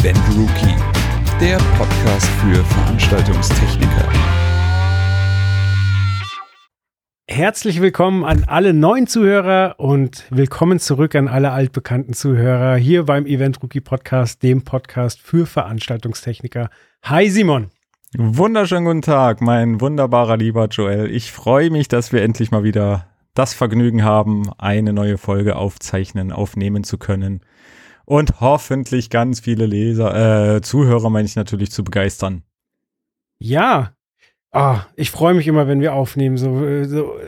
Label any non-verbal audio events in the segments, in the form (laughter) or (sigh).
Event Rookie, der Podcast für Veranstaltungstechniker. Herzlich willkommen an alle neuen Zuhörer und willkommen zurück an alle altbekannten Zuhörer hier beim Event Rookie Podcast, dem Podcast für Veranstaltungstechniker. Hi Simon. Wunderschönen guten Tag, mein wunderbarer lieber Joel. Ich freue mich, dass wir endlich mal wieder das Vergnügen haben, eine neue Folge aufzeichnen, aufnehmen zu können und hoffentlich ganz viele Leser, äh, Zuhörer meine ich natürlich zu begeistern. Ja, ah, ich freue mich immer, wenn wir aufnehmen. So, äh, so,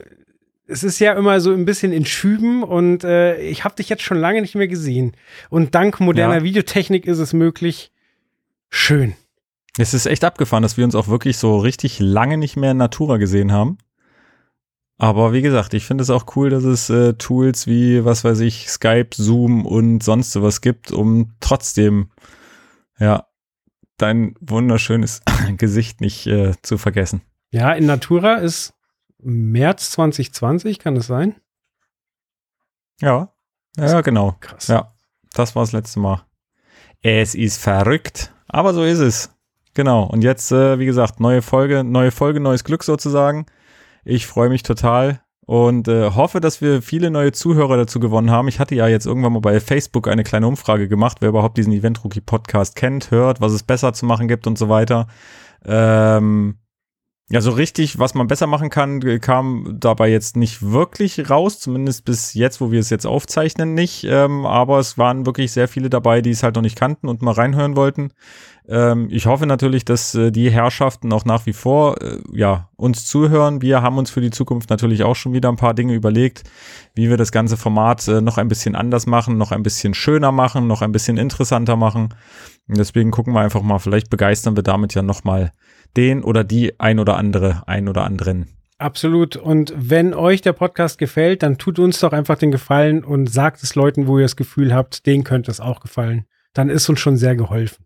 es ist ja immer so ein bisschen in Schüben und äh, ich habe dich jetzt schon lange nicht mehr gesehen. Und dank moderner ja. Videotechnik ist es möglich. Schön. Es ist echt abgefahren, dass wir uns auch wirklich so richtig lange nicht mehr in Natura gesehen haben. Aber wie gesagt, ich finde es auch cool, dass es äh, Tools wie, was weiß ich, Skype, Zoom und sonst sowas gibt, um trotzdem, ja, dein wunderschönes (laughs) Gesicht nicht äh, zu vergessen. Ja, in Natura ist März 2020, kann es sein? Ja, ja, genau. Krass. Ja, das war das letzte Mal. Es ist verrückt, aber so ist es. Genau. Und jetzt, äh, wie gesagt, neue Folge, neue Folge, neues Glück sozusagen. Ich freue mich total und äh, hoffe, dass wir viele neue Zuhörer dazu gewonnen haben. Ich hatte ja jetzt irgendwann mal bei Facebook eine kleine Umfrage gemacht, wer überhaupt diesen Event Rookie Podcast kennt, hört, was es besser zu machen gibt und so weiter. Ähm, ja, so richtig, was man besser machen kann, kam dabei jetzt nicht wirklich raus, zumindest bis jetzt, wo wir es jetzt aufzeichnen, nicht. Ähm, aber es waren wirklich sehr viele dabei, die es halt noch nicht kannten und mal reinhören wollten. Ähm, ich hoffe natürlich, dass äh, die Herrschaften auch nach wie vor äh, ja, uns zuhören. Wir haben uns für die Zukunft natürlich auch schon wieder ein paar Dinge überlegt, wie wir das ganze Format äh, noch ein bisschen anders machen, noch ein bisschen schöner machen, noch ein bisschen interessanter machen. Und deswegen gucken wir einfach mal, vielleicht begeistern wir damit ja nochmal den oder die ein oder andere, ein oder anderen. Absolut. Und wenn euch der Podcast gefällt, dann tut uns doch einfach den Gefallen und sagt es Leuten, wo ihr das Gefühl habt, denen könnte es auch gefallen. Dann ist uns schon sehr geholfen.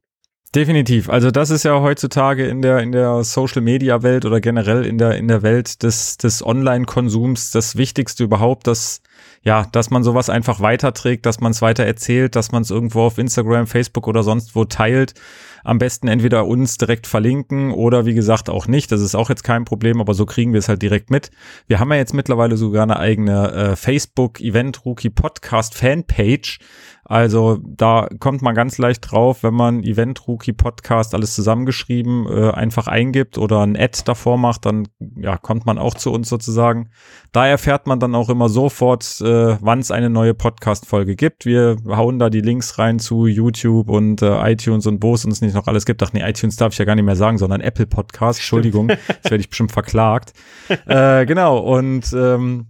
Definitiv. Also das ist ja heutzutage in der in der Social Media Welt oder generell in der in der Welt des des Online Konsums das wichtigste überhaupt, dass ja, dass man sowas einfach weiterträgt, dass man es weiter erzählt, dass man es irgendwo auf Instagram, Facebook oder sonst wo teilt. Am besten entweder uns direkt verlinken oder wie gesagt auch nicht. Das ist auch jetzt kein Problem, aber so kriegen wir es halt direkt mit. Wir haben ja jetzt mittlerweile sogar eine eigene äh, Facebook Event Rookie Podcast Fanpage. Also da kommt man ganz leicht drauf, wenn man Event Rookie Podcast alles zusammengeschrieben äh, einfach eingibt oder ein Ad davor macht, dann ja, kommt man auch zu uns sozusagen. Da erfährt man dann auch immer sofort, äh, wann es eine neue Podcast Folge gibt. Wir hauen da die Links rein zu YouTube und äh, iTunes und wo es uns nicht noch alles gibt. Ach nee, iTunes darf ich ja gar nicht mehr sagen, sondern Apple Podcast. Entschuldigung, jetzt werde ich bestimmt verklagt. (laughs) äh, genau und ähm,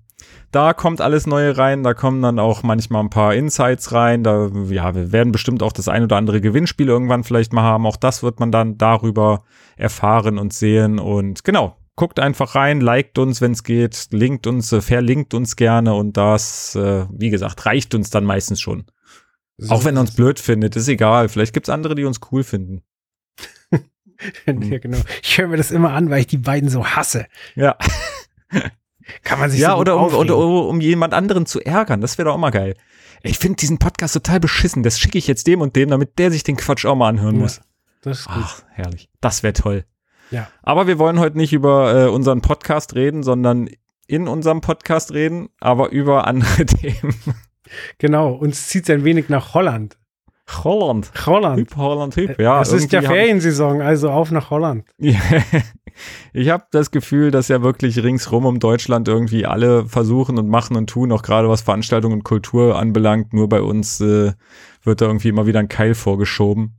da kommt alles Neue rein, da kommen dann auch manchmal ein paar Insights rein, da, ja, wir werden bestimmt auch das ein oder andere Gewinnspiel irgendwann vielleicht mal haben, auch das wird man dann darüber erfahren und sehen und genau, guckt einfach rein, liked uns, wenn es geht, linkt uns, äh, verlinkt uns gerne und das, äh, wie gesagt, reicht uns dann meistens schon. So auch wenn er uns blöd findet, ist egal, vielleicht gibt's andere, die uns cool finden. (laughs) ja, genau. Ich höre mir das immer an, weil ich die beiden so hasse. Ja. (laughs) Kann man sich Ja, so oder, um, oder um jemand anderen zu ärgern. Das wäre doch auch mal geil. Ich finde diesen Podcast total beschissen. Das schicke ich jetzt dem und dem, damit der sich den Quatsch auch mal anhören ja, muss. Das ist gut. Ach, herrlich. Das wäre toll. Ja. Aber wir wollen heute nicht über äh, unseren Podcast reden, sondern in unserem Podcast reden, aber über andere (laughs) Themen. Genau, uns zieht es ein wenig nach Holland. Holland. Holland. Typ Holland, Typ. Ja, es ist ja Feriensaison, also auf nach Holland. (laughs) ich habe das Gefühl, dass ja wirklich ringsrum um Deutschland irgendwie alle versuchen und machen und tun, auch gerade was Veranstaltungen und Kultur anbelangt. Nur bei uns äh, wird da irgendwie immer wieder ein Keil vorgeschoben.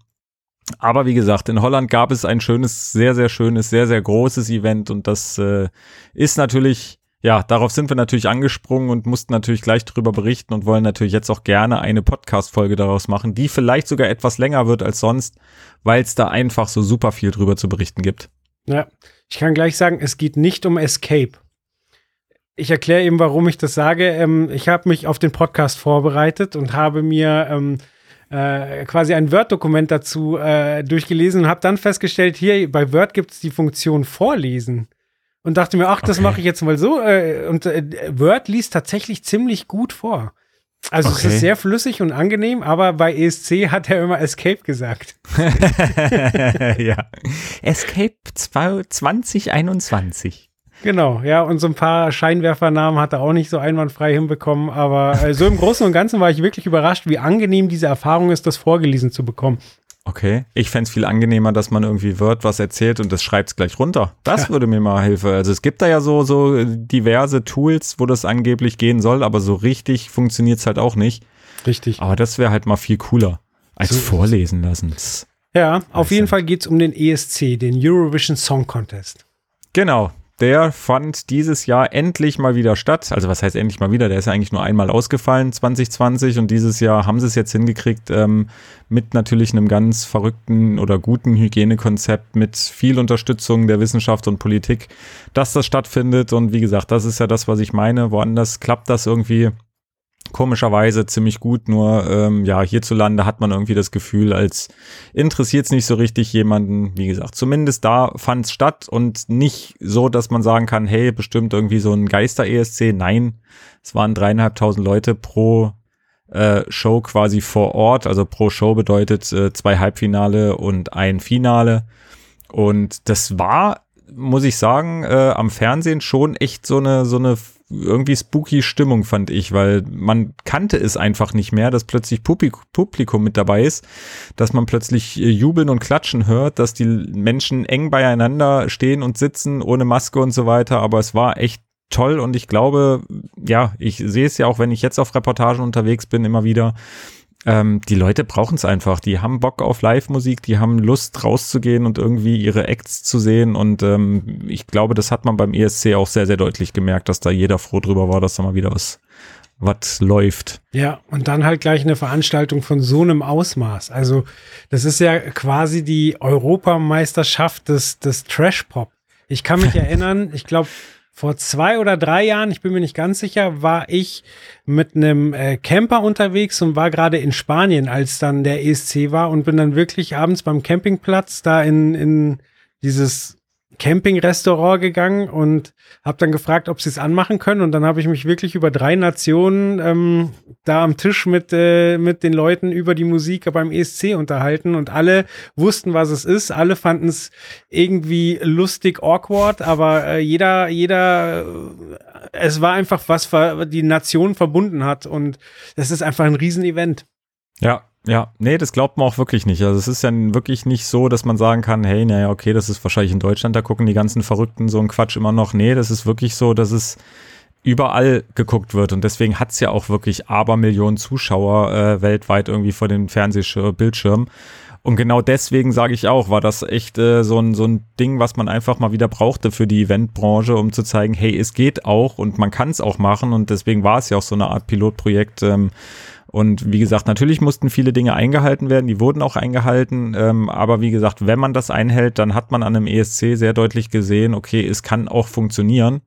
Aber wie gesagt, in Holland gab es ein schönes, sehr, sehr schönes, sehr, sehr großes Event und das äh, ist natürlich ja, darauf sind wir natürlich angesprungen und mussten natürlich gleich drüber berichten und wollen natürlich jetzt auch gerne eine Podcast-Folge daraus machen, die vielleicht sogar etwas länger wird als sonst, weil es da einfach so super viel drüber zu berichten gibt. Ja, ich kann gleich sagen, es geht nicht um Escape. Ich erkläre eben, warum ich das sage. Ähm, ich habe mich auf den Podcast vorbereitet und habe mir ähm, äh, quasi ein Word-Dokument dazu äh, durchgelesen und habe dann festgestellt, hier bei Word gibt es die Funktion Vorlesen und dachte mir, ach, das okay. mache ich jetzt mal so. Äh, und äh, Word liest tatsächlich ziemlich gut vor. Also Okay. es ist sehr flüssig und angenehm, aber bei ESC hat er immer Escape gesagt. (laughs) ja. Escape 2021. Genau, ja, und so ein paar Scheinwerfernamen hat er auch nicht so einwandfrei hinbekommen, aber äh, so im Großen und Ganzen war ich wirklich überrascht, wie angenehm diese Erfahrung ist, das vorgelesen zu bekommen. Okay. Ich fänd's viel angenehmer, dass man irgendwie Word was erzählt und das schreibt's gleich runter. Das Ja. würde mir mal helfen. Also es gibt da ja so, so diverse Tools, wo das angeblich gehen soll, aber so richtig funktioniert's halt auch nicht. Richtig. Aber das wäre halt mal viel cooler als So- vorlesen lassen. Ja, auf jeden. Fall geht's um den ESC, den Eurovision Song Contest. Genau. Der fand dieses Jahr endlich mal wieder statt. Also was heißt endlich mal wieder? Der ist ja eigentlich nur einmal ausgefallen, 2020. Und dieses Jahr haben sie es jetzt hingekriegt, ähm, mit natürlich einem ganz verrückten oder guten Hygienekonzept, mit viel Unterstützung der Wissenschaft und Politik, dass das stattfindet. Und wie gesagt, das ist ja das, was ich meine. Woanders klappt das irgendwie komischerweise ziemlich gut, nur ähm, ja, hierzulande hat man irgendwie das Gefühl, als interessiert es nicht so richtig jemanden. Wie gesagt, zumindest da fand es statt und nicht so, dass man sagen kann, hey, bestimmt irgendwie so ein Geister-ESC. Nein, es waren dreieinhalbtausend Leute pro äh, Show quasi vor Ort. Also pro Show bedeutet äh, zwei Halbfinale und ein Finale. Und das war, muss ich sagen, äh, am Fernsehen schon echt so eine, so eine irgendwie spooky Stimmung, fand ich, weil man kannte es einfach nicht mehr, dass plötzlich Publik Publikum mit dabei ist, dass man plötzlich äh, jubeln und klatschen hört, dass die Menschen eng beieinander stehen und sitzen, ohne Maske und so weiter, aber es war echt toll und ich glaube, ja, ich sehe es ja auch, wenn ich jetzt auf Reportagen unterwegs bin, immer wieder, ähm, die Leute brauchen es einfach. Die haben Bock auf Live-Musik, die haben Lust rauszugehen und irgendwie ihre Acts zu sehen. Und ähm, ich glaube, das hat man beim ESC auch sehr, sehr deutlich gemerkt, dass da jeder froh drüber war, dass da mal wieder was, was läuft. Ja, und dann halt gleich eine Veranstaltung von so einem Ausmaß. Also, das ist ja quasi die Europameisterschaft des, des Trash-Pop. Ich kann mich (laughs) erinnern, ich glaube, vor zwei oder drei Jahren, ich bin mir nicht ganz sicher, war ich mit einem äh, Camper unterwegs und war gerade in Spanien, als dann der ESC war und bin dann wirklich abends beim Campingplatz da in, in dieses Camping-Restaurant gegangen und habe dann gefragt, ob sie es anmachen können. Und dann habe ich mich wirklich über drei Nationen ähm, da am Tisch mit, äh, mit den Leuten über die Musik beim ESC unterhalten. Und alle wussten, was es ist. Alle fanden es irgendwie lustig, awkward, aber äh, jeder, jeder, äh, es war einfach was ver die Nation verbunden hat. Und es ist einfach ein Riesenevent. Ja, ja, nee, das glaubt man auch wirklich nicht. Also es ist ja wirklich nicht so, dass man sagen kann, hey, naja, okay, das ist wahrscheinlich in Deutschland, da gucken die ganzen Verrückten so einen Quatsch immer noch. Nee, das ist wirklich so, dass es überall geguckt wird und deswegen hat's ja auch wirklich Abermillionen Zuschauer äh, weltweit irgendwie vor den Fernsehbildschirmen. Und genau deswegen sage ich auch, war das echt äh, so, ein, so ein Ding, was man einfach mal wieder brauchte für die Eventbranche, um zu zeigen, hey, es geht auch und man kann es auch machen. Und deswegen war es ja auch so eine Art Pilotprojekt. Ähm, und wie gesagt, natürlich mussten viele Dinge eingehalten werden, die wurden auch eingehalten. Ähm, aber wie gesagt, wenn man das einhält, dann hat man an einem ESC sehr deutlich gesehen, okay, es kann auch funktionieren.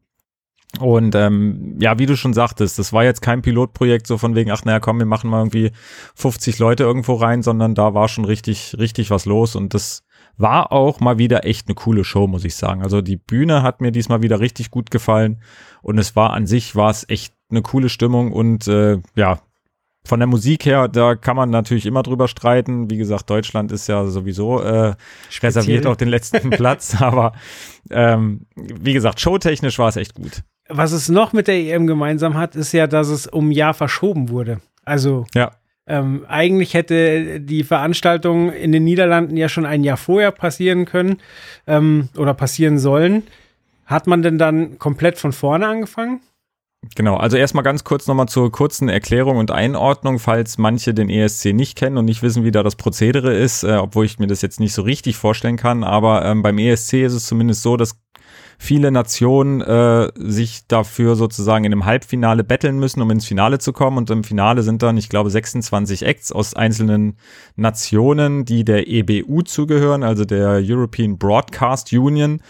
Und ähm, ja, wie du schon sagtest, das war jetzt kein Pilotprojekt so von wegen, ach naja, komm, wir machen mal irgendwie 50 Leute irgendwo rein, sondern da war schon richtig, richtig was los und das war auch mal wieder echt eine coole Show, muss ich sagen. Also die Bühne hat mir diesmal wieder richtig gut gefallen und es war an sich, war es echt eine coole Stimmung und äh, ja, von der Musik her, da kann man natürlich immer drüber streiten. Wie gesagt, Deutschland ist ja sowieso äh, reserviert auf den letzten (laughs) Platz, aber ähm, wie gesagt, showtechnisch war es echt gut. Was es noch mit der EM gemeinsam hat, ist ja, dass es um ein Jahr verschoben wurde. Also Ja. ähm, eigentlich hätte die Veranstaltung in den Niederlanden ja schon ein Jahr vorher passieren können ähm, oder passieren sollen. Hat man denn dann komplett von vorne angefangen? Genau, also erstmal ganz kurz nochmal zur kurzen Erklärung und Einordnung, falls manche den ESC nicht kennen und nicht wissen, wie da das Prozedere ist, äh, obwohl ich mir das jetzt nicht so richtig vorstellen kann, aber ähm, beim ESC ist es zumindest so, dass viele Nationen äh, sich dafür sozusagen in einem Halbfinale betteln müssen, um ins Finale zu kommen. Und im Finale sind dann, ich glaube, 26 Acts aus einzelnen Nationen, die der EBU zugehören, also der European Broadcast Union.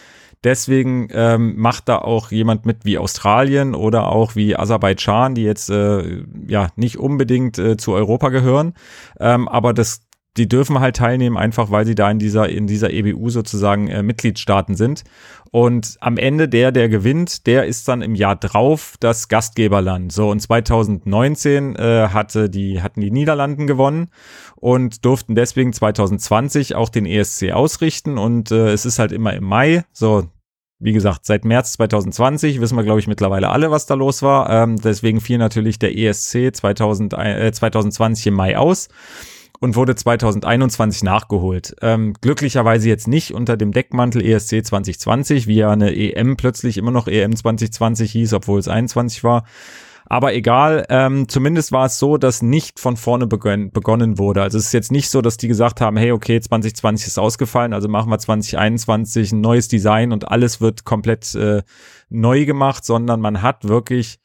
Deswegen ähm, macht da auch jemand mit wie Australien oder auch wie Aserbaidschan, die jetzt äh, ja nicht unbedingt äh, zu Europa gehören. Ähm, aber das die dürfen halt teilnehmen, einfach weil sie da in dieser, in dieser EBU sozusagen äh, Mitgliedstaaten sind. Und am Ende der, der gewinnt, der ist dann im Jahr drauf das Gastgeberland. So, und 2019 äh, hatte die, hatten die Niederlanden gewonnen und durften deswegen 2020 auch den ESC ausrichten. Und äh, es ist halt immer im Mai. So, wie gesagt, seit März 2020 wissen wir, glaube ich, mittlerweile alle, was da los war. Ähm, deswegen fiel natürlich der ESC 2000, äh, 2020 im Mai aus und wurde 2021 nachgeholt. Ähm, glücklicherweise jetzt nicht unter dem Deckmantel ESC 2020, wie ja eine EM plötzlich immer noch EM 2020 hieß, obwohl es 21 war. Aber egal, ähm, zumindest war es so, dass nicht von vorne begön begonnen wurde. Also es ist jetzt nicht so, dass die gesagt haben, hey, okay, 2020 ist ausgefallen, also machen wir 2021 ein neues Design und alles wird komplett äh, neu gemacht, sondern man hat wirklich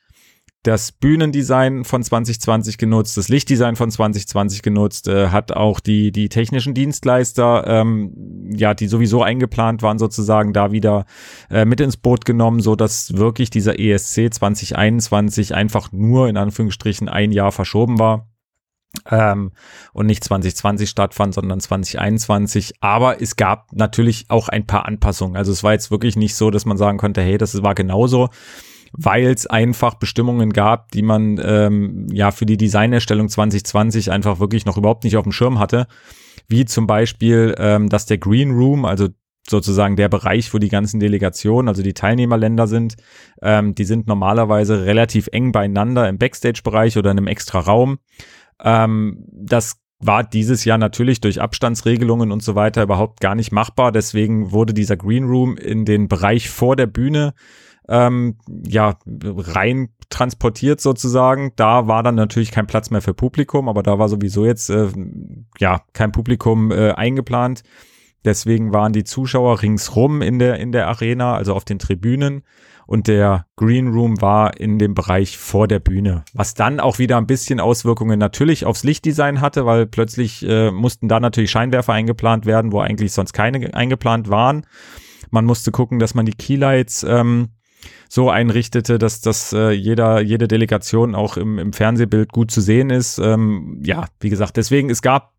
das Bühnendesign von 2020 genutzt, das Lichtdesign von 2020 genutzt, äh, hat auch die, die technischen Dienstleister, ähm, ja, die sowieso eingeplant waren, sozusagen da wieder äh, mit ins Boot genommen, so dass wirklich dieser ESC 2021 einfach nur in Anführungsstrichen ein Jahr verschoben war. Ähm, und nicht 2020 stattfand, sondern 2021. Aber es gab natürlich auch ein paar Anpassungen. Also es war jetzt wirklich nicht so, dass man sagen konnte, hey, das war genauso weil es einfach Bestimmungen gab, die man ähm, ja für die Designerstellung 2020 einfach wirklich noch überhaupt nicht auf dem Schirm hatte. Wie zum Beispiel, ähm, dass der Green Room, also sozusagen der Bereich, wo die ganzen Delegationen, also die Teilnehmerländer sind, ähm, die sind normalerweise relativ eng beieinander im Backstage-Bereich oder in einem extra Raum. Ähm, das war dieses Jahr natürlich durch Abstandsregelungen und so weiter überhaupt gar nicht machbar. Deswegen wurde dieser Green Room in den Bereich vor der Bühne ähm, ja, rein transportiert sozusagen. Da war dann natürlich kein Platz mehr für Publikum, aber da war sowieso jetzt äh, ja kein Publikum äh, eingeplant. Deswegen waren die Zuschauer ringsrum in der, in der Arena, also auf den Tribünen. Und der Green Room war in dem Bereich vor der Bühne, was dann auch wieder ein bisschen Auswirkungen natürlich aufs Lichtdesign hatte, weil plötzlich äh, mussten da natürlich Scheinwerfer eingeplant werden, wo eigentlich sonst keine eingeplant waren. Man musste gucken, dass man die Keylights ähm, so einrichtete, dass dass äh, jeder, jede Delegation auch im, im Fernsehbild gut zu sehen ist. Ähm, ja, wie gesagt, deswegen, es gab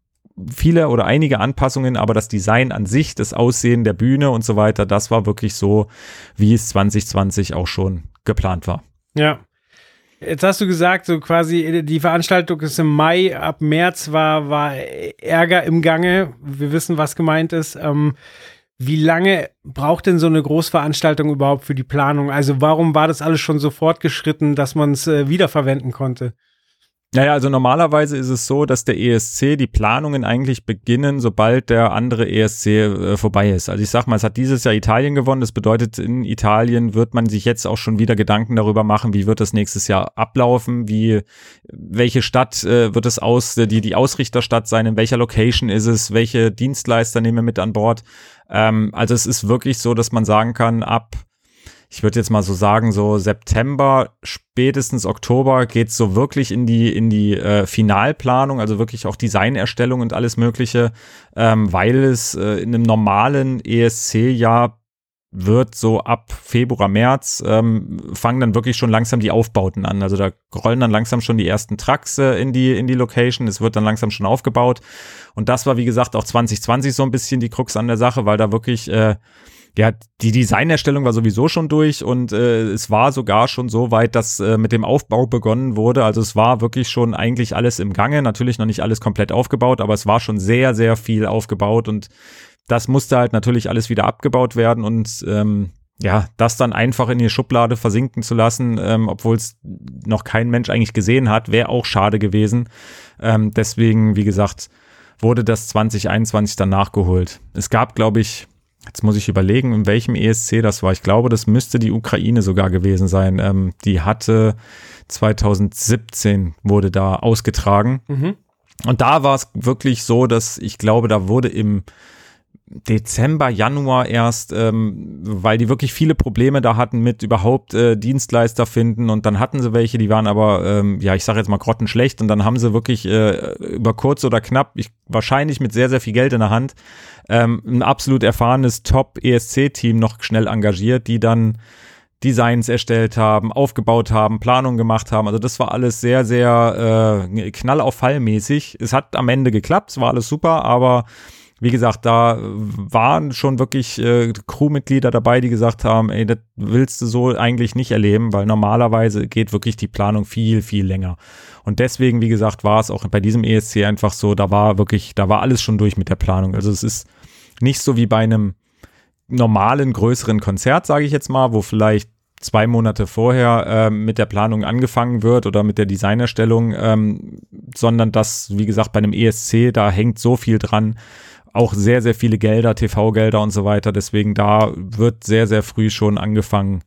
viele oder einige Anpassungen, aber das Design an sich, das Aussehen der Bühne und so weiter, das war wirklich so, wie es 2020 auch schon geplant war. Ja. Jetzt hast du gesagt, so quasi die Veranstaltung ist im Mai, ab März war, war Ärger im Gange. Wir wissen, was gemeint ist. Ähm, wie lange braucht denn so eine Großveranstaltung überhaupt für die Planung? Also warum war das alles schon so fortgeschritten, dass man es äh, wiederverwenden konnte? Naja, also normalerweise ist es so, dass der ESC, die Planungen eigentlich beginnen, sobald der andere ESC äh, vorbei ist. Also ich sag mal, es hat dieses Jahr Italien gewonnen. Das bedeutet, in Italien wird man sich jetzt auch schon wieder Gedanken darüber machen, wie wird das nächstes Jahr ablaufen, wie, welche Stadt äh, wird es aus, die, die Ausrichterstadt sein, in welcher Location ist es, welche Dienstleister nehmen wir mit an Bord. Ähm, also es ist wirklich so, dass man sagen kann, ab ich würde jetzt mal so sagen, so September, spätestens Oktober geht's so wirklich in die, in die äh, Finalplanung, also wirklich auch Designerstellung und alles Mögliche, ähm, weil es äh, in einem normalen ESC-Jahr wird so ab Februar, März ähm, fangen dann wirklich schon langsam die Aufbauten an. Also da rollen dann langsam schon die ersten Trucks äh, in die in die Location. Es wird dann langsam schon aufgebaut. Und das war wie gesagt auch 2020 so ein bisschen die Krux an der Sache, weil da wirklich äh, ja, die Designerstellung war sowieso schon durch und äh, es war sogar schon so weit, dass äh, mit dem Aufbau begonnen wurde. Also es war wirklich schon eigentlich alles im Gange. Natürlich noch nicht alles komplett aufgebaut, aber es war schon sehr, sehr viel aufgebaut und das musste halt natürlich alles wieder abgebaut werden und ähm, ja, das dann einfach in die Schublade versinken zu lassen, ähm, obwohl es noch kein Mensch eigentlich gesehen hat, wäre auch schade gewesen. Ähm, deswegen, wie gesagt, wurde das 2021 dann nachgeholt. Es gab, glaube ich, Jetzt muss ich überlegen, in welchem ESC das war. Ich glaube, das müsste die Ukraine sogar gewesen sein. Ähm, die hatte 2017 wurde da ausgetragen. Mhm. Und da war es wirklich so, dass ich glaube, da wurde im Dezember, Januar erst, ähm, weil die wirklich viele Probleme da hatten mit überhaupt äh, Dienstleister finden und dann hatten sie welche, die waren aber, ähm, ja, ich sage jetzt mal grottenschlecht und dann haben sie wirklich äh, über kurz oder knapp, ich, wahrscheinlich mit sehr, sehr viel Geld in der Hand, ähm, ein absolut erfahrenes Top-ESC-Team noch schnell engagiert, die dann Designs erstellt haben, aufgebaut haben, Planungen gemacht haben. Also das war alles sehr, sehr äh, knall auf Fall mäßig. Es hat am Ende geklappt, es war alles super, aber wie gesagt, da waren schon wirklich äh, Crewmitglieder dabei, die gesagt haben, ey, das willst du so eigentlich nicht erleben, weil normalerweise geht wirklich die Planung viel, viel länger. Und deswegen, wie gesagt, war es auch bei diesem ESC einfach so, da war wirklich, da war alles schon durch mit der Planung. Also es ist nicht so wie bei einem normalen, größeren Konzert, sage ich jetzt mal, wo vielleicht zwei Monate vorher äh, mit der Planung angefangen wird oder mit der Designerstellung, ähm, sondern das, wie gesagt, bei einem ESC, da hängt so viel dran, auch sehr, sehr viele Gelder, TV-Gelder und so weiter. Deswegen da wird sehr, sehr früh schon angefangen,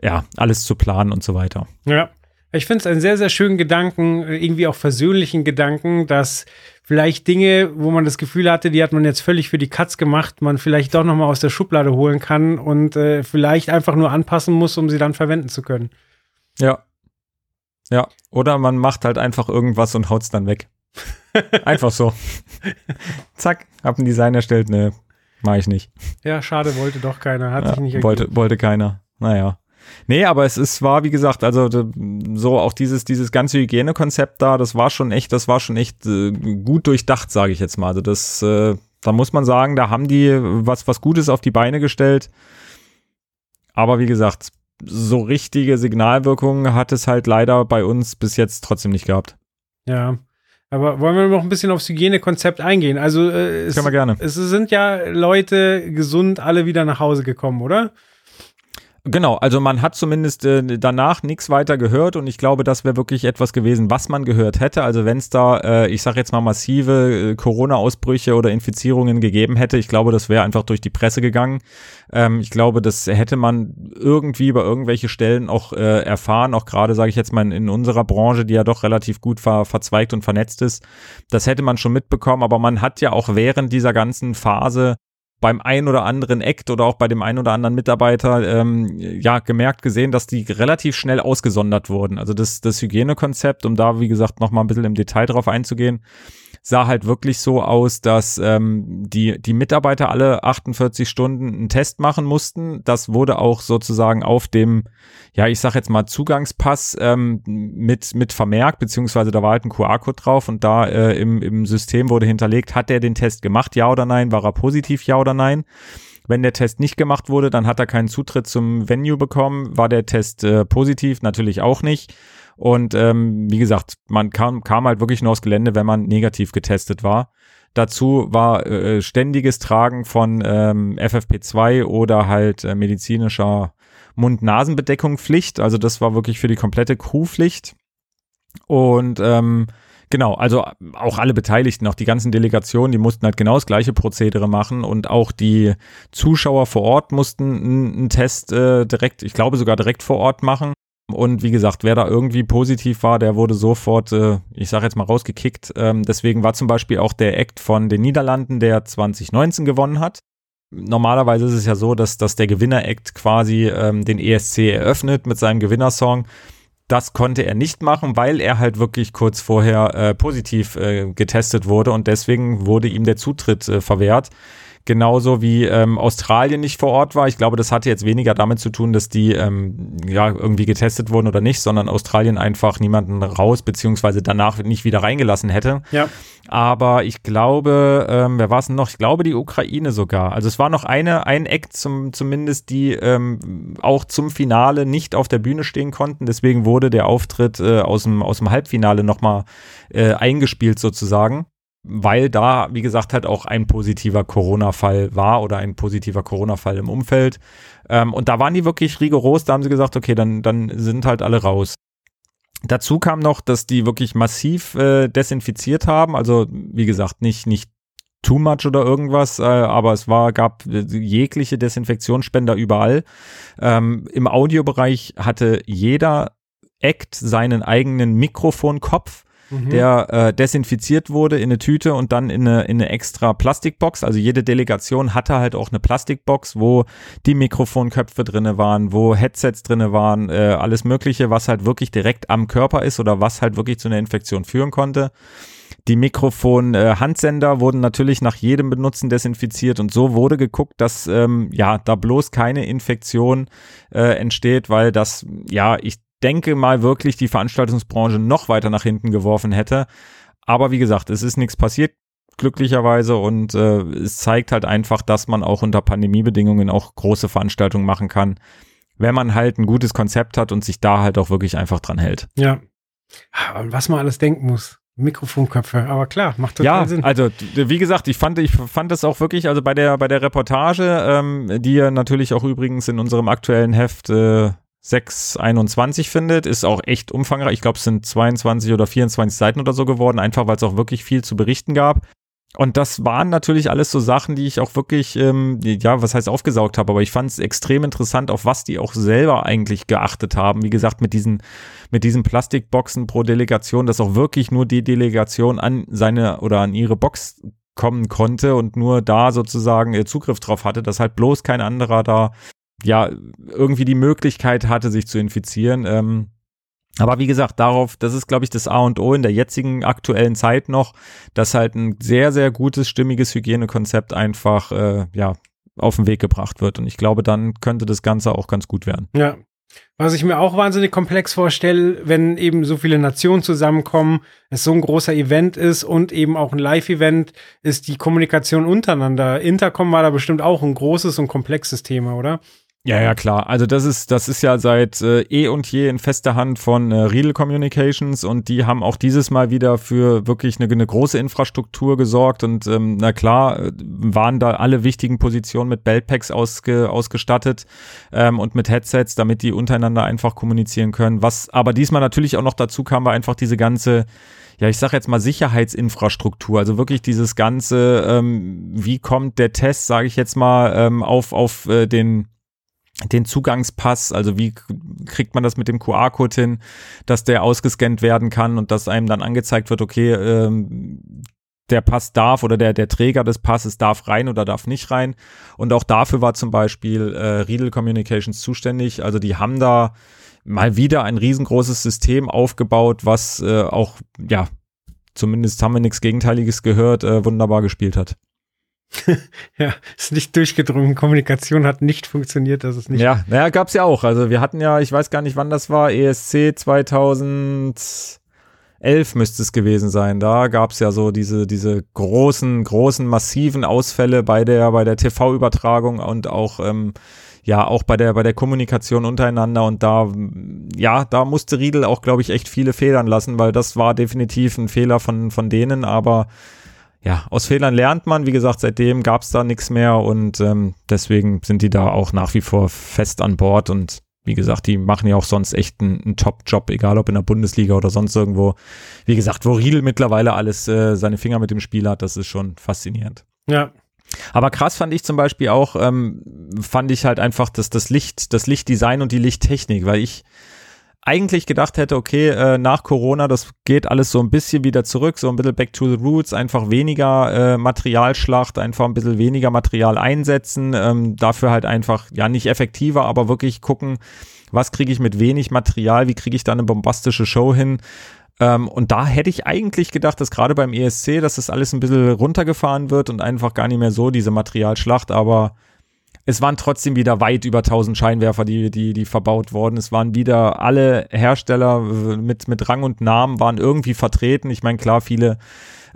ja, alles zu planen und so weiter. Ja. Ich finde es einen sehr, sehr schönen Gedanken, irgendwie auch versöhnlichen Gedanken, dass vielleicht Dinge, wo man das Gefühl hatte, die hat man jetzt völlig für die Katz gemacht, man vielleicht doch nochmal aus der Schublade holen kann und äh, vielleicht einfach nur anpassen muss, um sie dann verwenden zu können. Ja. Ja. Oder man macht halt einfach irgendwas und haut es dann weg. Einfach so. Zack, hab ein Design erstellt, ne, mach ich nicht. Ja, schade, wollte doch keiner, hat ja, sich nicht ergeben. wollte, wollte keiner. Naja. Nee, aber es ist, war, wie gesagt, also so auch dieses, dieses ganze Hygienekonzept da, das war schon echt, das war schon echt äh, gut durchdacht, sage ich jetzt mal. Also das, äh, da muss man sagen, da haben die was, was Gutes auf die Beine gestellt. Aber wie gesagt, so richtige Signalwirkungen hat es halt leider bei uns bis jetzt trotzdem nicht gehabt. Ja, aber wollen wir noch ein bisschen aufs Hygienekonzept eingehen? Also äh, es, Können wir gerne. es sind ja Leute gesund alle wieder nach Hause gekommen, oder? Genau, also man hat zumindest äh, danach nichts weiter gehört und ich glaube, das wäre wirklich etwas gewesen, was man gehört hätte. Also wenn es da, äh, ich sage jetzt mal, massive äh, Corona-Ausbrüche oder Infizierungen gegeben hätte, ich glaube, das wäre einfach durch die Presse gegangen. Ähm, ich glaube, das hätte man irgendwie bei irgendwelche Stellen auch äh, erfahren, auch gerade, sage ich jetzt mal, in, in, unserer Branche, die ja doch relativ gut ver verzweigt und vernetzt ist. Das hätte man schon mitbekommen, aber man hat ja auch während dieser ganzen Phase beim ein oder anderen Act oder auch bei dem ein oder anderen Mitarbeiter ähm, ja gemerkt gesehen, dass die relativ schnell ausgesondert wurden. Also das, das Hygienekonzept, um da wie gesagt noch mal ein bisschen im Detail drauf einzugehen, sah halt wirklich so aus, dass ähm, die, die Mitarbeiter alle 48 Stunden einen Test machen mussten. Das wurde auch sozusagen auf dem, ja, ich sag jetzt mal Zugangspass ähm, mit, mit vermerkt, beziehungsweise da war halt ein QR-Code drauf und da äh, im, im System wurde hinterlegt, hat er den Test gemacht, ja oder nein, war er positiv, ja oder nein. Wenn der Test nicht gemacht wurde, dann hat er keinen Zutritt zum Venue bekommen. War der Test äh, positiv? Natürlich auch nicht. Und ähm, wie gesagt, man kam, kam halt wirklich nur aufs Gelände, wenn man negativ getestet war. Dazu war äh, ständiges Tragen von ähm, FFP2 oder halt äh, medizinischer Mund-Nasen-Bedeckung Pflicht. Also das war wirklich für die komplette Crew Pflicht. Und ähm, genau, also auch alle Beteiligten, auch die ganzen Delegationen, die mussten halt genau das gleiche Prozedere machen und auch die Zuschauer vor Ort mussten einen Test äh, direkt, ich glaube sogar direkt vor Ort machen. Und wie gesagt, wer da irgendwie positiv war, der wurde sofort, äh, ich sage jetzt mal, rausgekickt. Ähm, deswegen war zum Beispiel auch der Act von den Niederlanden, der 2019 gewonnen hat. Normalerweise ist es ja so, dass, dass der Gewinner-Act quasi ähm, den ESC eröffnet mit seinem Gewinnersong. Das konnte er nicht machen, weil er halt wirklich kurz vorher äh, positiv äh, getestet wurde und deswegen wurde ihm der Zutritt äh, verwehrt. Genauso wie ähm, Australien nicht vor Ort war. Ich glaube, das hatte jetzt weniger damit zu tun, dass die ähm, ja irgendwie getestet wurden oder nicht, sondern Australien einfach niemanden raus beziehungsweise danach nicht wieder reingelassen hätte. Ja. Aber ich glaube, ähm, wer war es denn noch? Ich glaube die Ukraine sogar. Also es war noch eine, ein Act zum, zumindest, die ähm, auch zum Finale nicht auf der Bühne stehen konnten. Deswegen wurde der Auftritt äh, aus, dem, aus dem Halbfinale nochmal äh, eingespielt sozusagen weil da, wie gesagt, halt auch ein positiver Corona-Fall war oder ein positiver Corona-Fall im Umfeld. Ähm, und da waren die wirklich rigoros, da haben sie gesagt, okay, dann, dann sind halt alle raus. Dazu kam noch, dass die wirklich massiv äh, desinfiziert haben, also wie gesagt, nicht, nicht too much oder irgendwas, äh, aber es war, gab jegliche Desinfektionsspender überall. Ähm, Im Audiobereich hatte jeder Act seinen eigenen Mikrofonkopf mhm. der äh, desinfiziert wurde in eine Tüte und dann in eine, in eine extra Plastikbox. Also jede Delegation hatte halt auch eine Plastikbox, wo die Mikrofonköpfe drinne waren, wo Headsets drinne waren, äh, alles Mögliche, was halt wirklich direkt am Körper ist oder was halt wirklich zu einer Infektion führen konnte. die Mikrofon-Handsender äh, wurden natürlich nach jedem Benutzen desinfiziert und so wurde geguckt, dass ähm, ja da bloß keine Infektion äh, entsteht, weil das ja ich denke mal wirklich die Veranstaltungsbranche noch weiter nach hinten geworfen hätte. Aber wie gesagt, es ist nichts passiert glücklicherweise und äh, es zeigt halt einfach, dass man auch unter Pandemiebedingungen auch große Veranstaltungen machen kann, wenn man halt ein gutes Konzept hat und sich da halt auch wirklich einfach dran hält. Ja. Und was man alles denken muss. Mikrofonköpfe, aber klar, macht total ja, Sinn. also wie gesagt, ich fand, ich fand das auch wirklich, also bei der bei der Reportage, ähm, die ihr natürlich auch übrigens in unserem aktuellen Heft äh, 621 findet, ist auch echt umfangreich. Ich glaube, es sind 22 oder 24 Seiten oder so geworden, einfach weil es auch wirklich viel zu berichten gab. Und das waren natürlich alles so Sachen, die ich auch wirklich, ähm, ja, was heißt aufgesaugt habe, aber ich fand es extrem interessant, auf was die auch selber eigentlich geachtet haben. Wie gesagt, mit diesen, mit diesen Plastikboxen pro Delegation, dass auch wirklich nur die Delegation an seine oder an ihre Box kommen konnte und nur da sozusagen äh, Zugriff drauf hatte, dass halt bloß kein anderer da ja irgendwie die Möglichkeit hatte, sich zu infizieren. Ähm, aber wie gesagt, darauf, das ist, glaube ich, das A und O in der jetzigen aktuellen Zeit noch, dass halt ein sehr, sehr gutes, stimmiges Hygienekonzept einfach äh, ja auf den Weg gebracht wird. Und ich glaube, dann könnte das Ganze auch ganz gut werden. Ja. Was ich mir auch wahnsinnig komplex vorstelle, wenn eben so viele Nationen zusammenkommen, es so ein großer Event ist und eben auch ein Live-Event, ist die Kommunikation untereinander. Intercom war da bestimmt auch ein großes und komplexes Thema, oder? Ja, ja, klar. Also das ist, das ist ja seit äh, eh und je in fester Hand von äh, Riedel Communications und die haben auch dieses Mal wieder für wirklich eine, eine große Infrastruktur gesorgt und ähm, na klar, äh, waren da alle wichtigen Positionen mit Bellpacks ausge, ausgestattet ähm, und mit Headsets, damit die untereinander einfach kommunizieren können. Was aber diesmal natürlich auch noch dazu kam, war einfach diese ganze ja, ich sag jetzt mal Sicherheitsinfrastruktur, also wirklich dieses ganze, ähm, wie kommt der Test, sage ich jetzt mal, ähm, auf, auf äh, den den Zugangspass, also wie kriegt man das mit dem QR-Code hin, dass der ausgescannt werden kann und dass einem dann angezeigt wird, okay, ähm, der Pass darf oder der, der Träger des Passes darf rein oder darf nicht rein. Und auch dafür war zum Beispiel äh, Riedel Communications zuständig. Also die haben da mal wieder ein riesengroßes System aufgebaut, was äh, auch, ja, zumindest haben wir nichts Gegenteiliges gehört, äh, wunderbar gespielt hat. (laughs) ja, ist nicht durchgedrungen. Kommunikation hat nicht funktioniert, das ist nicht. Ja, naja, gab's ja auch. Also wir hatten ja, ich weiß gar nicht, wann das war, ESC 2011 müsste es gewesen sein. Da gab's ja so diese, diese großen, großen, massiven Ausfälle bei der, bei der TV-Übertragung und auch, ähm, ja, auch bei der, bei der Kommunikation untereinander und da, ja, da musste Riedel auch, glaube ich, echt viele Federn lassen, weil das war definitiv ein Fehler von, von denen, aber ja, aus Fehlern lernt man. Wie gesagt, seitdem gab es da nichts mehr und ähm, deswegen sind die da auch nach wie vor fest an Bord und wie gesagt, die machen ja auch sonst echt einen, einen Top-Job, egal ob in der Bundesliga oder sonst irgendwo. Wie gesagt, wo Riedel mittlerweile alles äh, seine Finger mit dem Spiel hat, das ist schon faszinierend. Ja. Aber krass fand ich zum Beispiel auch, ähm, fand ich halt einfach dass das Licht, das Lichtdesign und die Lichttechnik, weil ich eigentlich gedacht hätte, okay, äh, nach Corona, das geht alles so ein bisschen wieder zurück, so ein bisschen back to the roots, einfach weniger äh, Materialschlacht, einfach ein bisschen weniger Material einsetzen, ähm, dafür halt einfach, ja, nicht effektiver, aber wirklich gucken, was kriege ich mit wenig Material, wie kriege ich da eine bombastische Show hin. Ähm, und da hätte ich eigentlich gedacht, dass gerade beim ESC, dass das alles ein bisschen runtergefahren wird und einfach gar nicht mehr so diese Materialschlacht, aber es waren trotzdem wieder weit über 1000 Scheinwerfer, die, die, die verbaut wurden. Es waren wieder alle Hersteller mit, mit Rang und Namen waren irgendwie vertreten. Ich meine, klar, viele,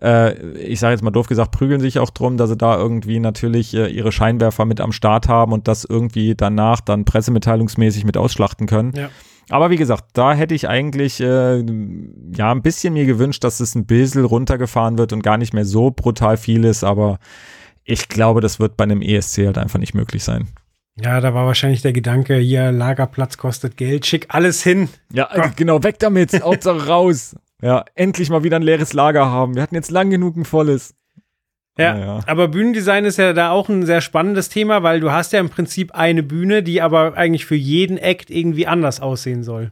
äh, ich sage jetzt mal doof gesagt, prügeln sich auch drum, dass sie da irgendwie natürlich äh, ihre Scheinwerfer mit am Start haben und das irgendwie danach dann pressemitteilungsmäßig mit ausschlachten können. Ja. Aber wie gesagt, da hätte ich eigentlich äh, ja ein bisschen mir gewünscht, dass es ein bisschen runtergefahren wird und gar nicht mehr so brutal viel ist, aber ich glaube, das wird bei einem ESC halt einfach nicht möglich sein. Ja, da war wahrscheinlich der Gedanke, hier Lagerplatz kostet Geld, schick alles hin. Ja, Komm. genau, weg damit, (laughs) Hauptsache raus. Ja, endlich mal wieder ein leeres Lager haben. Wir hatten jetzt lang genug ein volles. Ja, ja, aber Bühnendesign ist ja da auch ein sehr spannendes Thema, weil du hast ja im Prinzip eine Bühne, die aber eigentlich für jeden Act irgendwie anders aussehen soll.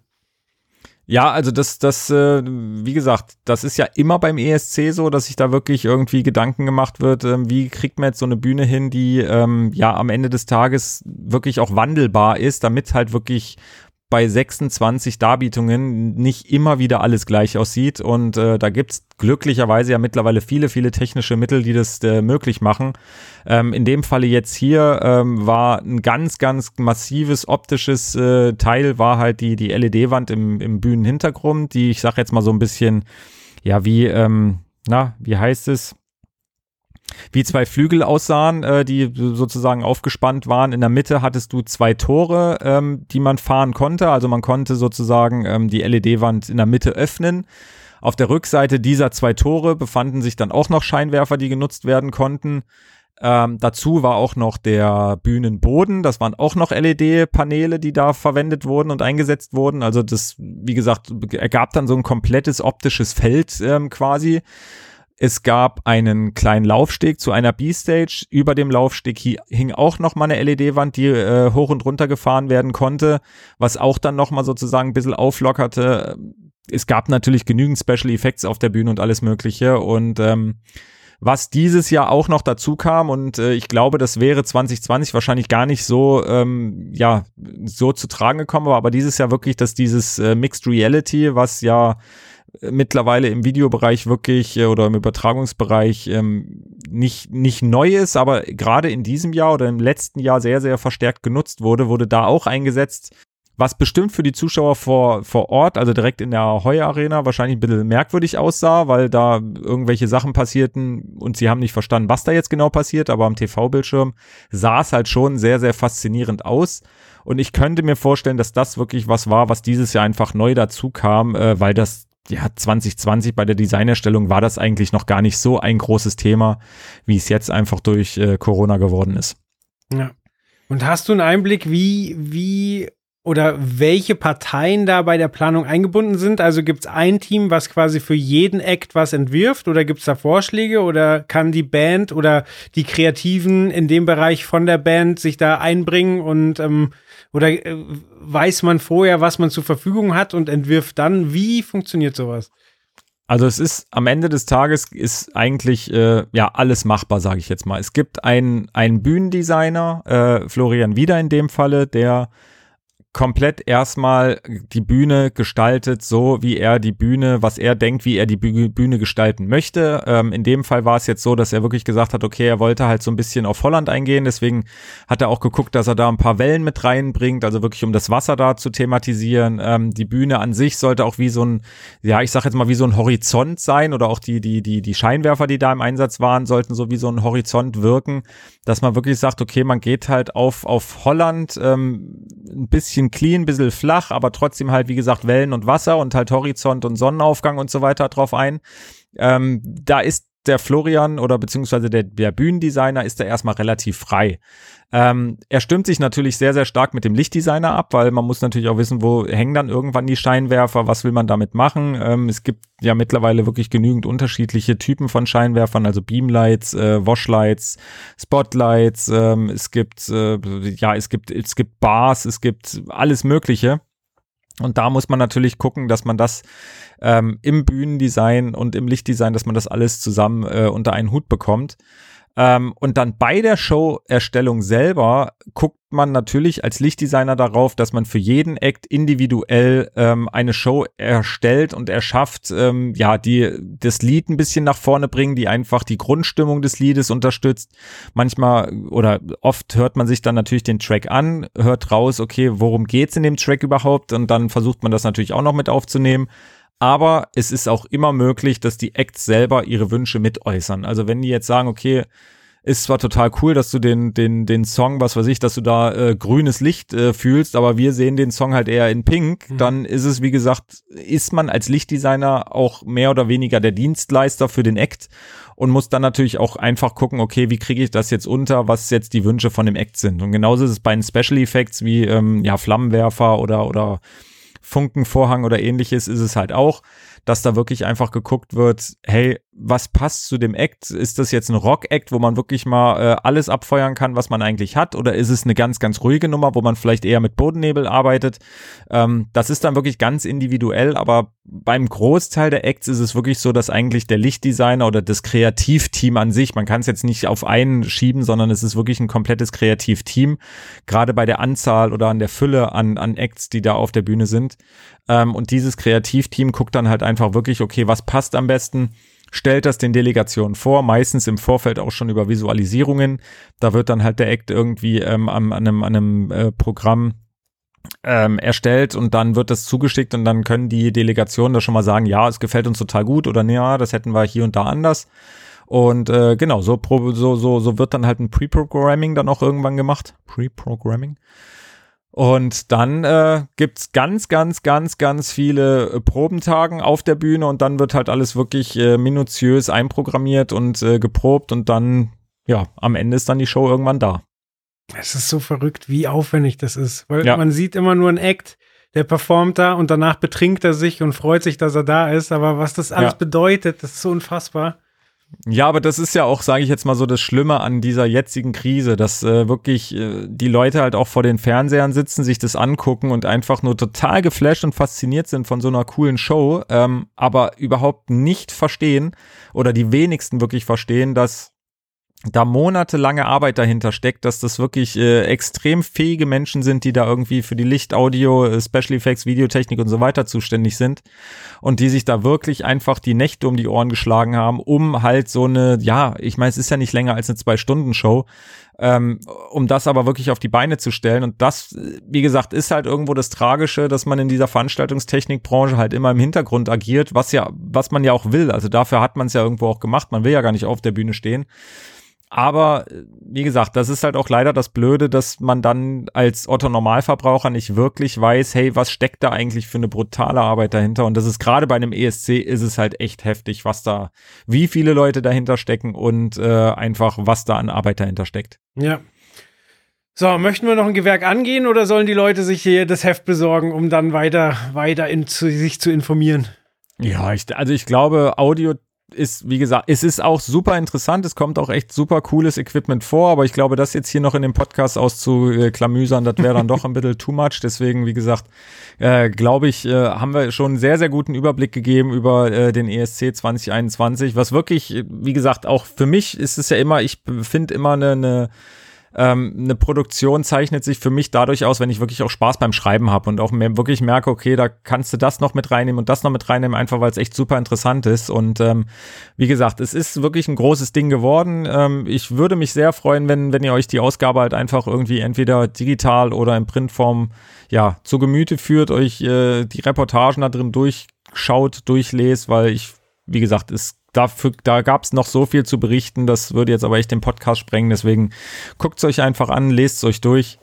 Ja, also das, das, äh, wie gesagt, das ist ja immer beim ESC so, dass sich da wirklich irgendwie Gedanken gemacht wird, ähm, wie kriegt man jetzt so eine Bühne hin, die ähm, ja am Ende des Tages wirklich auch wandelbar ist, damit halt wirklich bei 26 Darbietungen nicht immer wieder alles gleich aussieht. Und äh, da gibt's glücklicherweise ja mittlerweile viele, viele technische Mittel, die das äh, möglich machen. Ähm, in dem Falle jetzt hier ähm, war ein ganz, ganz massives optisches äh, Teil, war halt die, die LED-Wand im, im Bühnenhintergrund, die ich sag jetzt mal so ein bisschen, ja, wie, ähm, na, wie heißt es? Wie zwei Flügel aussahen, äh, die sozusagen aufgespannt waren. In der Mitte hattest du zwei Tore, ähm, die man fahren konnte. Also man konnte sozusagen ähm, die LED-Wand in der Mitte öffnen. Auf der Rückseite dieser zwei Tore befanden sich dann auch noch Scheinwerfer, die genutzt werden konnten. Ähm, dazu war auch noch der Bühnenboden. Das waren auch noch LED-Paneele, die da verwendet wurden und eingesetzt wurden. Also das, wie gesagt, ergab dann so ein komplettes optisches Feld ähm, quasi. Es gab einen kleinen Laufsteg zu einer B-Stage. Über dem Laufsteg hing auch noch mal eine LED-Wand, die äh, hoch und runter gefahren werden konnte, was auch dann noch mal sozusagen ein bisschen auflockerte. Es gab natürlich genügend Special Effects auf der Bühne und alles Mögliche. Und ähm, was dieses Jahr auch noch dazu kam und äh, ich glaube, das wäre 2020 wahrscheinlich gar nicht so ähm, ja so zu tragen gekommen, aber dieses Jahr wirklich, dass dieses äh, Mixed Reality, was ja mittlerweile im Videobereich wirklich äh, oder im Übertragungsbereich ähm, nicht, nicht neu ist, aber gerade in diesem Jahr oder im letzten Jahr sehr, sehr verstärkt genutzt wurde, wurde da auch eingesetzt. Was bestimmt für die Zuschauer vor, vor Ort, also direkt in der Heu Arena, wahrscheinlich ein bisschen merkwürdig aussah, weil da irgendwelche Sachen passierten und sie haben nicht verstanden, was da jetzt genau passiert, aber am TV-Bildschirm sah es halt schon sehr, sehr faszinierend aus. Und ich könnte mir vorstellen, dass das wirklich was war, was dieses Jahr einfach neu dazu kam, äh, weil das ja, 2020 bei der Designerstellung war das eigentlich noch gar nicht so ein großes Thema, wie es jetzt einfach durch äh, Corona geworden ist. Ja. Und hast du einen Einblick, wie, wie oder welche Parteien da bei der Planung eingebunden sind? Also gibt es ein Team, was quasi für jeden Act was entwirft oder gibt es da Vorschläge oder kann die Band oder die Kreativen in dem Bereich von der Band sich da einbringen und ähm, oder äh, weiß man vorher, was man zur Verfügung hat und entwirft dann? Wie funktioniert sowas? Also es ist am Ende des Tages ist eigentlich äh, ja alles machbar, sage ich jetzt mal. Es gibt einen, einen Bühnendesigner, äh, Florian Wieder in dem Falle, der komplett erstmal die Bühne gestaltet, so wie er die Bühne, was er denkt, wie er die Bühne gestalten möchte. Ähm, in dem Fall war es jetzt so, dass er wirklich gesagt hat, okay, er wollte halt so ein bisschen auf Holland eingehen, deswegen hat er auch geguckt, dass er da ein paar Wellen mit reinbringt, also wirklich um das Wasser da zu thematisieren. Ähm, die Bühne an sich sollte auch wie so ein, ja, ich sag jetzt mal wie so ein Horizont sein oder auch die, die, die, die Scheinwerfer, die da im Einsatz waren, sollten so wie so ein Horizont wirken, dass man wirklich sagt, okay, man geht halt auf, auf Holland ähm, ein bisschen bisschen clean, bisschen flach, aber trotzdem halt, wie gesagt, Wellen und Wasser und halt Horizont und Sonnenaufgang und so weiter drauf ein. Ähm, da ist der Florian oder beziehungsweise der, der Bühnendesigner ist da erstmal relativ frei. Ähm, er stimmt sich natürlich sehr, sehr stark mit dem Lichtdesigner ab, weil man muss natürlich auch wissen, wo hängen dann irgendwann die Scheinwerfer, was will man damit machen. Ähm, es gibt ja mittlerweile wirklich genügend unterschiedliche Typen von Scheinwerfern, also Beamlights, äh, Washlights, Spotlights, ähm, es gibt, äh, ja, es gibt, es gibt Bars, es gibt alles Mögliche. Und da muss man natürlich gucken, dass man das ähm, im Bühnendesign und im Lichtdesign, dass man das alles zusammen äh, unter einen Hut bekommt. Ähm, und dann bei der Show-Erstellung selber guckt man natürlich als Lichtdesigner darauf, dass man für jeden Act individuell ähm, eine Show erstellt und erschafft, ähm, ja, die das Lied ein bisschen nach vorne bringen, die einfach die Grundstimmung des Liedes unterstützt. Manchmal oder oft hört man sich dann natürlich den Track an, hört raus, okay, worum geht's in dem Track überhaupt? Und dann versucht man das natürlich auch noch mit aufzunehmen. Aber es ist auch immer möglich, dass die Acts selber ihre Wünsche mit äußern. Also wenn die jetzt sagen, okay, ist zwar total cool, dass du den, den, den Song, was weiß ich, dass du da äh, grünes Licht äh, fühlst, aber wir sehen den Song halt eher in Pink, mhm. dann ist es, wie gesagt, ist man als Lichtdesigner auch mehr oder weniger der Dienstleister für den Act und muss dann natürlich auch einfach gucken, okay, wie kriege ich das jetzt unter, was jetzt die Wünsche von dem Act sind. Und genauso ist es bei den Special Effects wie ähm, ja, Flammenwerfer oder, oder Funkenvorhang oder ähnliches ist es halt auch, dass da wirklich einfach geguckt wird, hey, was passt zu dem Act? Ist das jetzt ein Rock-Act, wo man wirklich mal äh, alles abfeuern kann, was man eigentlich hat? Oder ist es eine ganz, ganz ruhige Nummer, wo man vielleicht eher mit Bodennebel arbeitet? Ähm, das ist dann wirklich ganz individuell, aber beim Großteil der Acts ist es wirklich so, dass eigentlich der Lichtdesigner oder das Kreativteam an sich, man kann es jetzt nicht auf einen schieben, sondern es ist wirklich ein komplettes Kreativteam, gerade bei der Anzahl oder an der Fülle an, an Acts, die da auf der Bühne sind. Ähm, und dieses Kreativteam guckt dann halt einfach wirklich, okay, was passt am besten? stellt das den Delegationen vor, meistens im Vorfeld auch schon über Visualisierungen. Da wird dann halt der Act irgendwie ähm, an, an einem, an einem äh, Programm ähm, erstellt und dann wird das zugeschickt und dann können die Delegationen da schon mal sagen, ja, es gefällt uns total gut oder ja, das hätten wir hier und da anders. Und äh, genau, so, so, so, so wird dann halt ein Pre-Programming dann auch irgendwann gemacht. Pre-Programming. Und dann äh, gibt's ganz, ganz, ganz, ganz viele äh, Probentagen auf der Bühne und dann wird halt alles wirklich äh, minutiös einprogrammiert und äh, geprobt und dann, ja, am Ende ist dann die Show irgendwann da. Es ist so verrückt, wie aufwendig das ist. Weil ja. man sieht immer nur einen Act, der performt da und danach betrinkt er sich und freut sich, dass er da ist. Aber was das alles ja. bedeutet, das ist so unfassbar. Ja, aber das ist ja auch, sage ich jetzt mal so, das Schlimme an dieser jetzigen Krise, dass äh, wirklich äh, die Leute halt auch vor den Fernsehern sitzen, sich das angucken und einfach nur total geflasht und fasziniert sind von so einer coolen Show, ähm, aber überhaupt nicht verstehen oder die wenigsten wirklich verstehen, dass da monatelange Arbeit dahinter steckt, dass das wirklich äh, extrem fähige Menschen sind, die da irgendwie für die Licht, Audio, äh, Special Effects, Videotechnik und so weiter zuständig sind und die sich da wirklich einfach die Nächte um die Ohren geschlagen haben, um halt so eine, ja, ich meine, es ist ja nicht länger als eine Zwei-Stunden-Show, ähm, um das aber wirklich auf die Beine zu stellen. Und das, wie gesagt, ist halt irgendwo das Tragische, dass man in dieser Veranstaltungstechnikbranche halt immer im Hintergrund agiert, was ja, was man ja auch will. Also dafür hat man es ja irgendwo auch gemacht. Man will ja gar nicht auf der Bühne stehen. Aber wie gesagt, das ist halt auch leider das Blöde, dass man dann als Otto Normalverbraucher nicht wirklich weiß, hey, was steckt da eigentlich für eine brutale Arbeit dahinter? Und das ist gerade bei einem ESC ist es halt echt heftig, was da, wie viele Leute dahinter stecken und äh, einfach was da an Arbeit dahinter steckt. Ja. So, möchten wir noch ein Gewerk angehen oder sollen die Leute sich hier das Heft besorgen, um dann weiter, weiter in, zu, sich zu informieren? Ja, ich, also ich glaube, Audio ist, wie gesagt, es ist auch super interessant. Es kommt auch echt super cooles Equipment vor, aber ich glaube, das jetzt hier noch in dem Podcast auszuklamüsern, das wäre dann doch ein bisschen too much. Deswegen, wie gesagt, äh, glaube ich, äh, haben wir schon einen sehr, sehr guten Überblick gegeben über äh, den ESC 2021, was wirklich, wie gesagt, auch für mich ist es ja immer, ich finde immer eine, eine ähm, eine Produktion zeichnet sich für mich dadurch aus, wenn ich wirklich auch Spaß beim Schreiben habe und auch mehr, wirklich merke, okay, da kannst du das noch mit reinnehmen und das noch mit reinnehmen, einfach weil es echt super interessant ist. Und ähm, wie gesagt, es ist wirklich ein großes Ding geworden. Ähm, ich würde mich sehr freuen, wenn, wenn ihr euch die Ausgabe halt einfach irgendwie entweder digital oder in Printform ja zu Gemüte führt, euch äh, die Reportagen da drin durchschaut, durchlest, weil ich, wie gesagt, es dafür, da gab es noch so viel zu berichten, das würde jetzt aber echt den Podcast sprengen. Deswegen guckt es euch einfach an, lest es euch durch.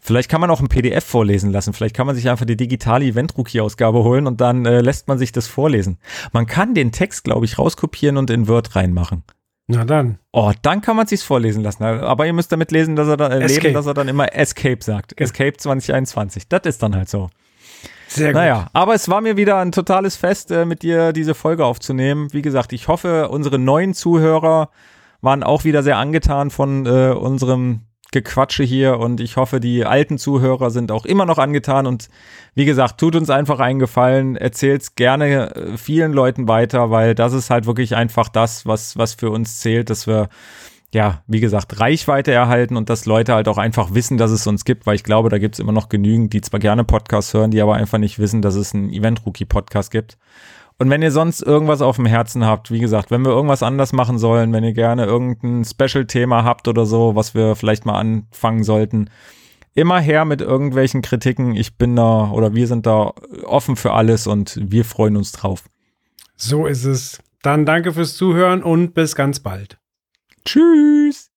Vielleicht kann man auch ein PDF vorlesen lassen. Vielleicht kann man sich einfach die digitale Event-Rookie-Ausgabe holen und dann äh, lässt man sich das vorlesen. Man kann den Text, glaube ich, rauskopieren und in Word reinmachen. Na dann. Oh, dann kann man sich's vorlesen lassen. Aber ihr müsst damit lesen, dass er dann, äh, leben, dass er dann immer Escape sagt. Escape 2021. Das ist dann halt so. Sehr gut. Naja, aber es war mir wieder ein totales Fest, äh, mit dir diese Folge aufzunehmen. Wie gesagt, ich hoffe, unsere neuen Zuhörer waren auch wieder sehr angetan von äh, unserem Gequatsche hier und ich hoffe, die alten Zuhörer sind auch immer noch angetan und wie gesagt, tut uns einfach einen Gefallen, erzählt's gerne äh, vielen Leuten weiter, weil das ist halt wirklich einfach das, was, was für uns zählt, dass wir ja, wie gesagt, Reichweite erhalten und dass Leute halt auch einfach wissen, dass es uns gibt, weil ich glaube, da gibt es immer noch genügend, die zwar gerne Podcasts hören, die aber einfach nicht wissen, dass es einen Event-Rookie-Podcast gibt. Und wenn ihr sonst irgendwas auf dem Herzen habt, wie gesagt, wenn wir irgendwas anders machen sollen, wenn ihr gerne irgendein Special-Thema habt oder so, was wir vielleicht mal anfangen sollten, immer her mit irgendwelchen Kritiken. Ich bin da oder wir sind da offen für alles und wir freuen uns drauf. So ist es. Dann danke fürs Zuhören und bis ganz bald. Tschüss.